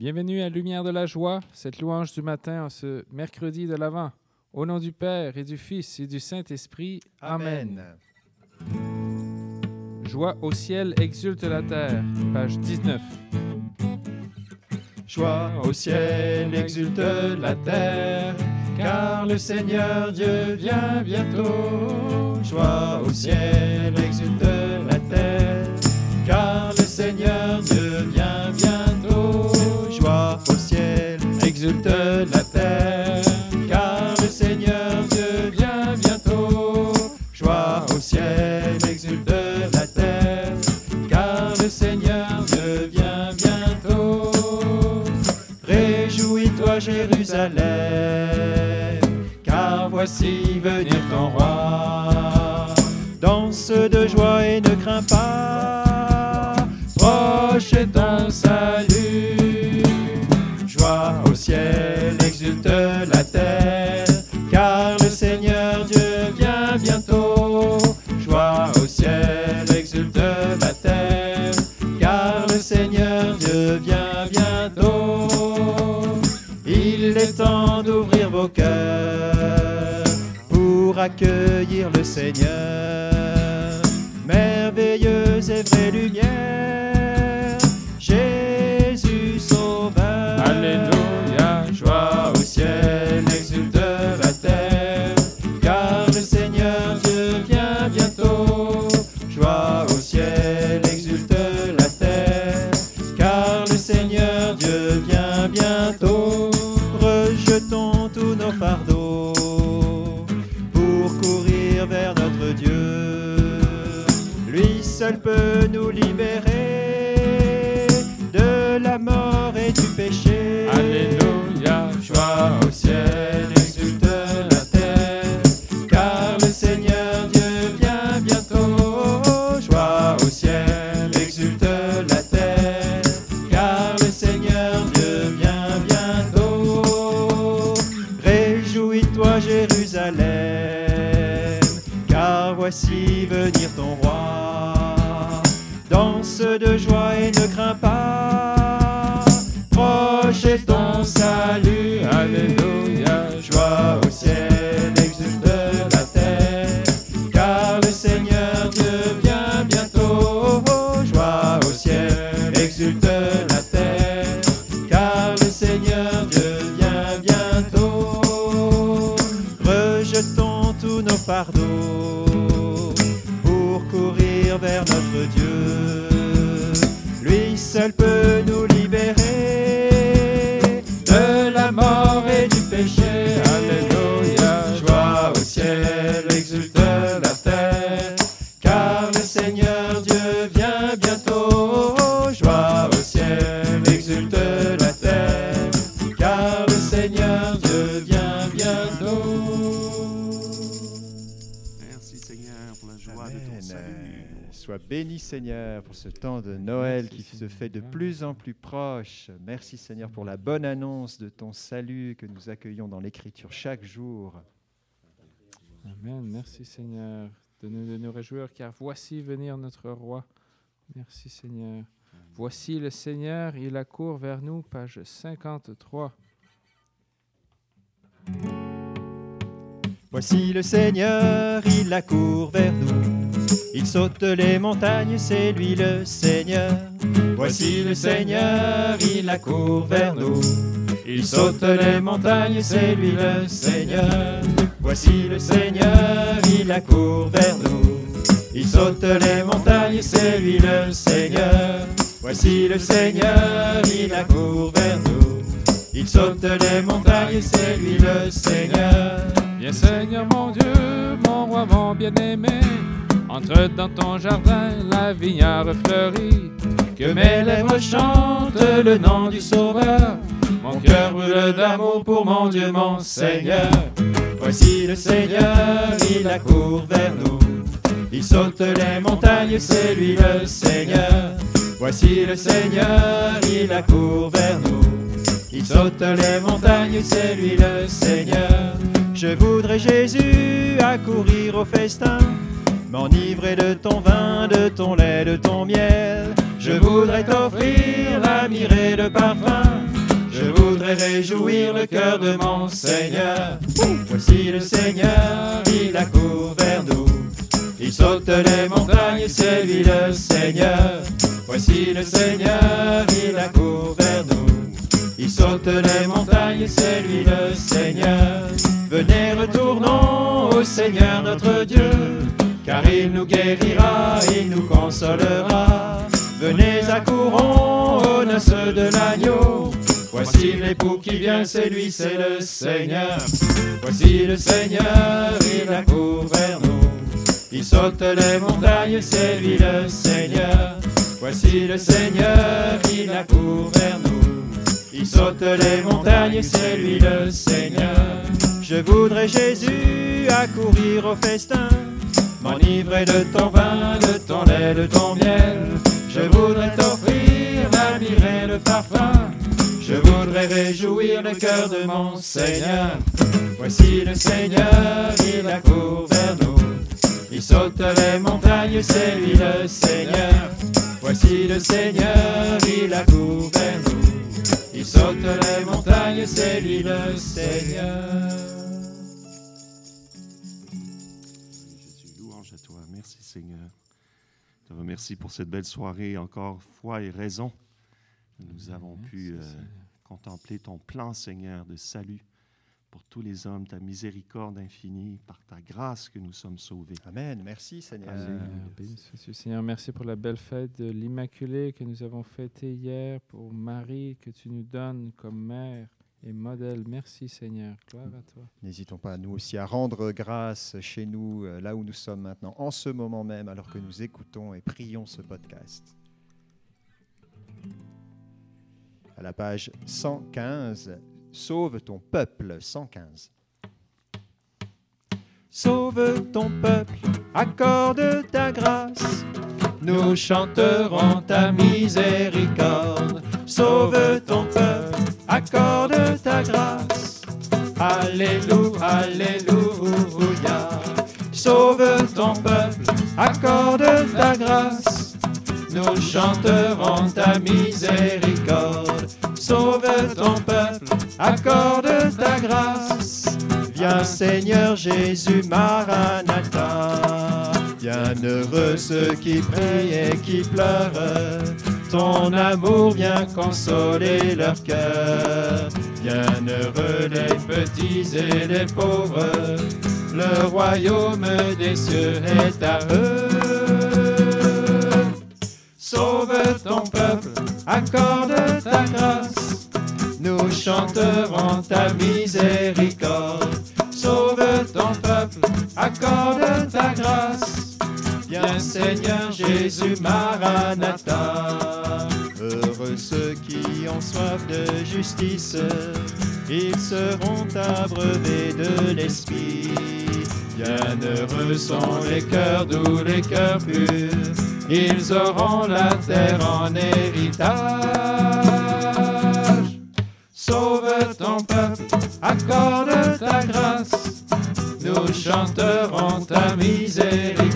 Bienvenue à Lumière de la joie, cette louange du matin en ce mercredi de l'Avent. Au nom du Père et du Fils et du Saint-Esprit. Amen. Joie au ciel exulte la terre. Page 19. Joie au ciel exulte la terre, car le Seigneur Dieu vient bientôt. Joie au ciel exulte la terre, car le Seigneur Dieu vient exulte la au ciel, exulte la terre, car le Seigneur Dieu vient bientôt. Joie au ciel, exulte la terre, car le Seigneur Dieu vient bientôt. Il est temps d'ouvrir vos cœurs pour accueillir le Seigneur. Seigneur pour ce temps de Noël Merci, qui se Seigneur. fait de plus en plus proche. Merci Seigneur pour la bonne annonce de ton salut que nous accueillons dans l'Écriture chaque jour. Amen. Merci Seigneur de nous, de nous réjouir car voici venir notre roi. Merci Seigneur. Voici le Seigneur, il accourt vers nous, page 53. Voici le Seigneur, il accourt vers nous. Il saute les montagnes, c'est lui le Seigneur. Voici le Seigneur, il accourt vers nous. Il saute les montagnes, c'est lui le Seigneur. Voici le Seigneur, il accourt vers nous. Il saute les montagnes, c'est lui le Seigneur. Voici le Seigneur, il accourt vers nous. Il saute les montagnes, c'est lui le Seigneur. Bien Seigneur mon Dieu, mon roi, mon bien-aimé, entre dans ton jardin, la vignard fleurit. Que mes lèvres chantent le nom du Sauveur. Mon cœur brûle d'amour pour mon Dieu, mon Seigneur. Voici le Seigneur, il accourt vers nous. Il saute les montagnes, c'est lui le Seigneur. Voici le Seigneur, il accourt vers nous. Il saute les montagnes, c'est lui le Seigneur. Je voudrais Jésus accourir au festin, m'enivrer de ton vin, de ton lait, de ton miel. Je voudrais t'offrir la et le parfum, voudrais réjouir le cœur de mon Seigneur. Voici le Seigneur, il accourt vers nous. Il saute les montagnes, c'est lui le Seigneur. Voici le Seigneur, il accourt vers nous. Il saute les montagnes, c'est lui le Seigneur. Venez, retournons au Seigneur notre Dieu, car il nous guérira, il nous consolera. Venez, accourons aux noces de l'agneau. Voici l'époux qui vient, c'est lui, c'est le Seigneur. Voici le Seigneur, il accourt vers nous. Il saute les montagnes, c'est lui le Seigneur. Voici le Seigneur, il accourt vers nous. Il saute les montagnes, c'est lui le Seigneur. Je voudrais Jésus accourir au festin, m'enivrer de ton vin, de ton lait, de ton miel. Je voudrais t'offrir la le parfum. Je voudrais réjouir le cœur de mon Seigneur. Voici le Seigneur, il accourt vers nous. Il saute les montagnes, c'est lui le Seigneur. Voici le Seigneur, il accourt vers nous. Il saute les montagnes, c'est lui le Seigneur. Seigneur. Je te remercie pour cette belle soirée, encore foi et raison. Nous avons pu euh, contempler ton plan, Seigneur, de salut pour tous les hommes, ta miséricorde infinie, par ta grâce que nous sommes sauvés. Amen. Merci Seigneur. Seigneur, merci pour la belle fête de l'Immaculée que nous avons fêtée hier, pour Marie que tu nous donnes comme mère et modèle. Merci Seigneur, gloire à toi. N'hésitons pas, nous aussi, à rendre grâce chez nous, euh, là où nous sommes maintenant, en ce moment même, alors que nous écoutons et prions ce podcast. À la page 115, Sauve ton peuple, 115. Sauve ton peuple, accorde ta grâce. Nous chanterons ta miséricorde. Sauve ton peuple, accorde ta grâce. Alléluia, Alléluia. Sauve ton peuple, accorde ta grâce. Nous chanterons ta miséricorde. Sauve ton peuple, accorde ta grâce. Viens Seigneur Jésus, Maranatha. Bienheureux ceux qui prient et qui pleurent. Ton amour vient consoler leur cœur. Bienheureux les petits et les pauvres. Le royaume des cieux est à eux. Sauve ton peuple, accorde ta grâce. Nous chanterons ta miséricorde. Sauve ton peuple, accorde ta grâce. Viens Seigneur Jésus, Maranatha. Heureux ceux qui ont soif de justice, ils seront abreuvés de l'Esprit. Bienheureux sont les cœurs doux, les cœurs purs, ils auront la terre en héritage. Sauve ton peuple, accorde ta grâce, nous chanterons ta miséricorde.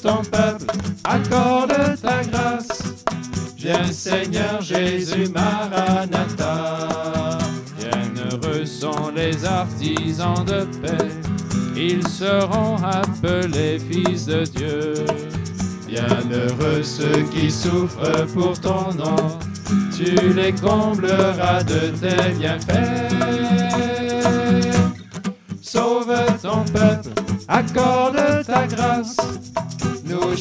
Ton peuple, accorde ta grâce. Viens Seigneur Jésus, Maranatha. Bienheureux sont les artisans de paix, ils seront appelés fils de Dieu. Bienheureux ceux qui souffrent pour ton nom, tu les combleras de tes bienfaits. Sauve ton peuple, accorde ta grâce.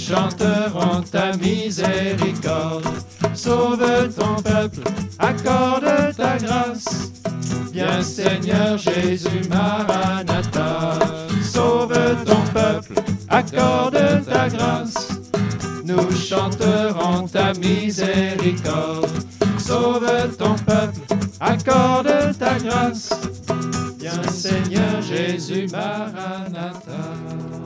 Nous chanterons ta miséricorde. Sauve ton peuple, accorde ta grâce. Viens Seigneur Jésus, Maranatha. Sauve ton peuple, accorde ta grâce. Nous chanterons ta miséricorde. Sauve ton peuple, accorde ta grâce. Viens Seigneur Jésus, Maranatha.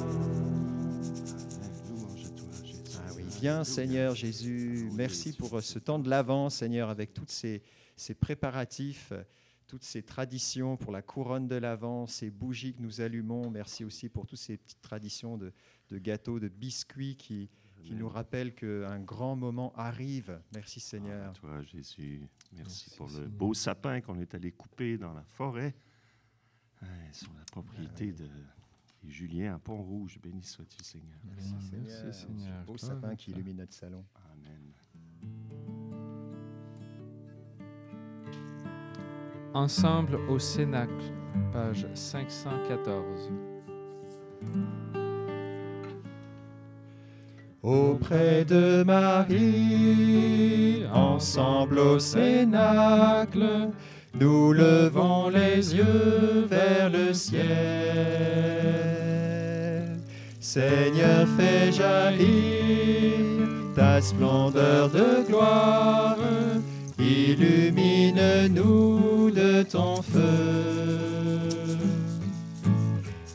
Viens Seigneur Jésus. Merci pour euh, ce temps de l'Avent, Seigneur, avec tous ces, ces préparatifs, euh, toutes ces traditions pour la couronne de l'Avent, ces bougies que nous allumons. Merci aussi pour toutes ces petites traditions de, de gâteaux, de biscuits qui qui nous rappelle qu'un grand moment arrive. Merci Seigneur. Ah, toi, Jésus, merci, Merci, pour le Seigneur. beau sapin qu'on est allé couper dans la forêt, hein, sur la propriété de et Julien à Pont-Rouge. Béni sois-tu, Seigneur. Merci Seigneur. Merci, Seigneur. beau sapin qui illumine notre salon. Amen. Ensemble au Cénacle, page 514. Auprès de Marie, ensemble au Cénacle, nous levons les yeux vers le ciel. Seigneur, fais jaillir ta splendeur de gloire, illumine-nous de ton feu.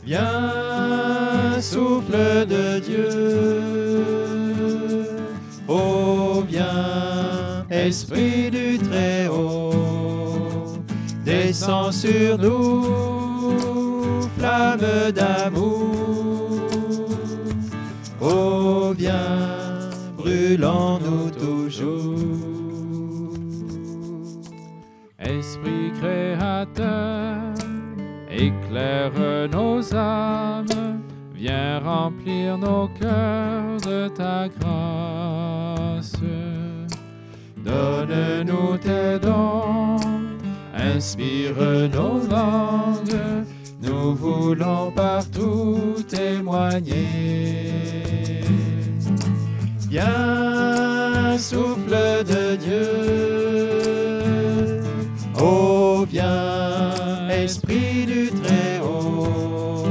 Viens, souffle de Dieu. Oh, viens, Esprit du. Descends sur nous, flamme d'amour. Oh, viens, brûlons-nous toujours. Esprit créateur, éclaire nos âmes, viens remplir nos cœurs de ta grâce. Donne-nous tes inspire nos langues, nous voulons partout témoigner. Viens, souffle de Dieu. Oh, viens, Esprit du Très-Haut.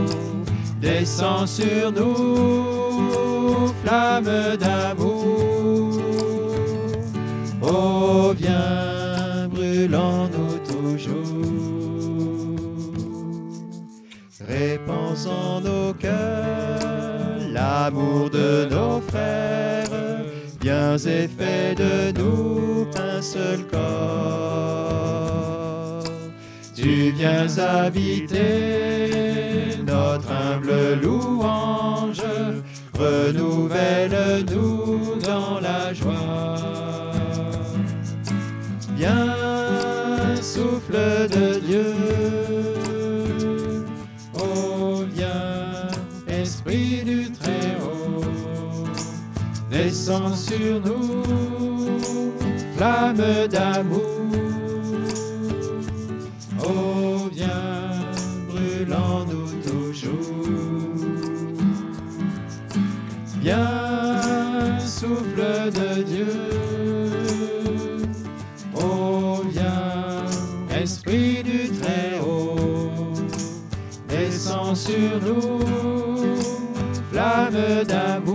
Descends sur nous, flamme d'amour. Oh, viens, brûlons-nous toujours. En nos cœurs l'amour de nos frères. Viens et fais de nous un seul corps. Tu viens habiter notre humble louange. Renouvelle-nous Sur nous, flamme d'amour. Oh, viens, brûlons-nous toujours. Viens, souffle de Dieu. Oh, viens, Esprit du Très-Haut. Descends sur nous, flamme d'amour.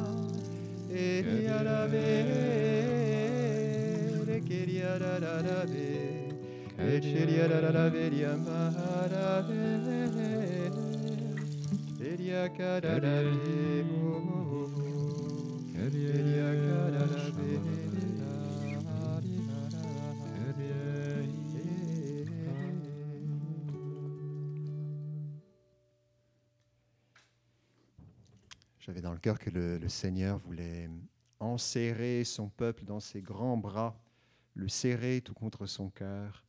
Keriya kararabe, keriya kararabe. J'avais dans le cœur que le, Seigneur voulait enserrer son peuple dans ses grands bras, le serrer tout contre son cœur.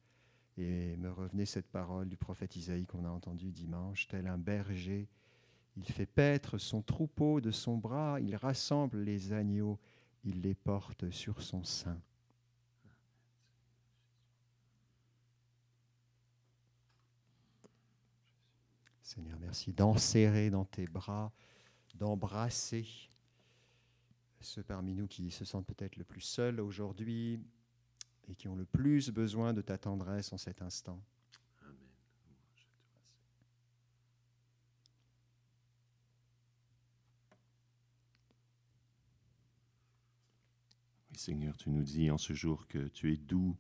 Et me revenait cette parole du prophète Isaïe qu'on a entendu dimanche, tel un berger, il fait paître son troupeau de son bras, il rassemble les agneaux, il les porte sur son sein. Seigneur, merci d'enserrer dans tes bras, d'embrasser ceux parmi nous qui se sentent peut-être le plus seuls aujourd'hui et qui ont le plus besoin de ta tendresse en cet instant. Oui, Seigneur, tu nous dis en ce jour que tu es doux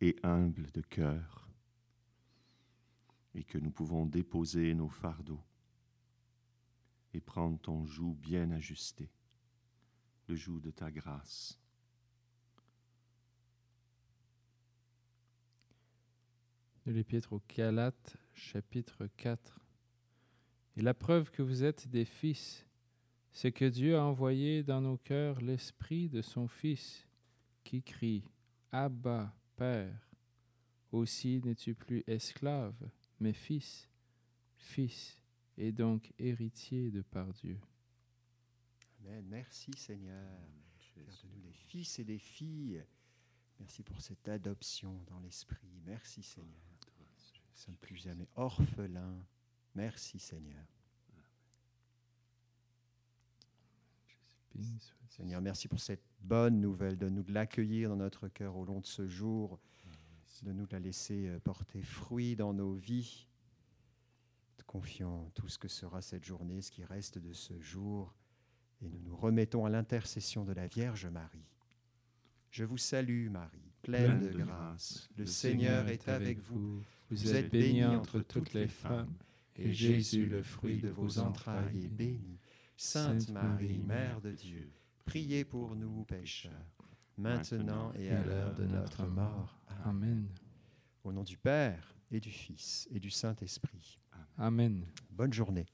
et humble de cœur et que nous pouvons déposer nos fardeaux et prendre ton joug bien ajusté, le joug de ta grâce. de l'Épître aux Galates, chapitre 4. Et la preuve que vous êtes des fils, c'est que Dieu a envoyé dans nos cœurs l'Esprit de son Fils, qui crie Abba, Père. Aussi n'es-tu plus esclave, mais fils, fils, et donc héritier de par Dieu. Amen. Merci Seigneur. Faire de nous des fils et des filles. Merci pour cette adoption dans l'esprit. Merci Seigneur. Nous ne sommes plus jamais orphelins. Merci Seigneur. Seigneur, merci pour cette bonne nouvelle, de nous de l'accueillir dans notre cœur au long de ce jour, de nous la laisser euh, porter fruit dans nos vies. Te confions tout ce que sera cette journée, ce qui reste de ce jour, et nous nous remettons à l'intercession de la Vierge Marie. Je vous salue Marie, pleine de grâce. Le Seigneur est avec vous. Vous êtes bénie entre toutes les femmes, et Jésus, le fruit de vos entrailles, est béni. Sainte Marie, Mère de Dieu, priez pour nous pécheurs, maintenant et à l'heure de notre mort. Amen. Au nom du Père et du Fils et du Saint-Esprit. Amen. Bonne journée.